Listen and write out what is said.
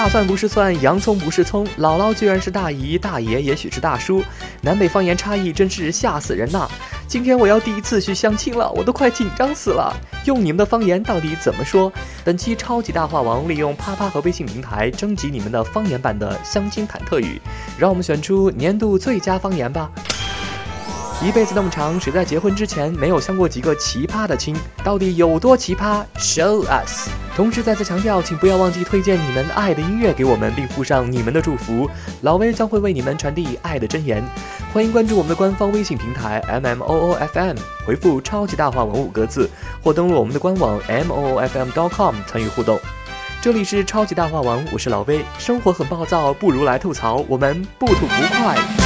大蒜不是蒜，洋葱不是葱，姥姥居然是大姨，大爷也许是大叔，南北方言差异真是吓死人呐！今天我要第一次去相亲了，我都快紧张死了。用你们的方言到底怎么说？本期超级大话王利用啪啪和微信平台征集你们的方言版的相亲忐忑语，让我们选出年度最佳方言吧。一辈子那么长，谁在结婚之前没有相过几个奇葩的亲？到底有多奇葩？Show us！同时再次强调，请不要忘记推荐你们爱的音乐给我们，并附上你们的祝福。老威将会为你们传递爱的真言。欢迎关注我们的官方微信平台 M M O O F M，回复“超级大话文”五个字，或登录我们的官网 M O O F M dot com 参与互动。这里是超级大话王，我是老威。生活很暴躁，不如来吐槽，我们不吐不快。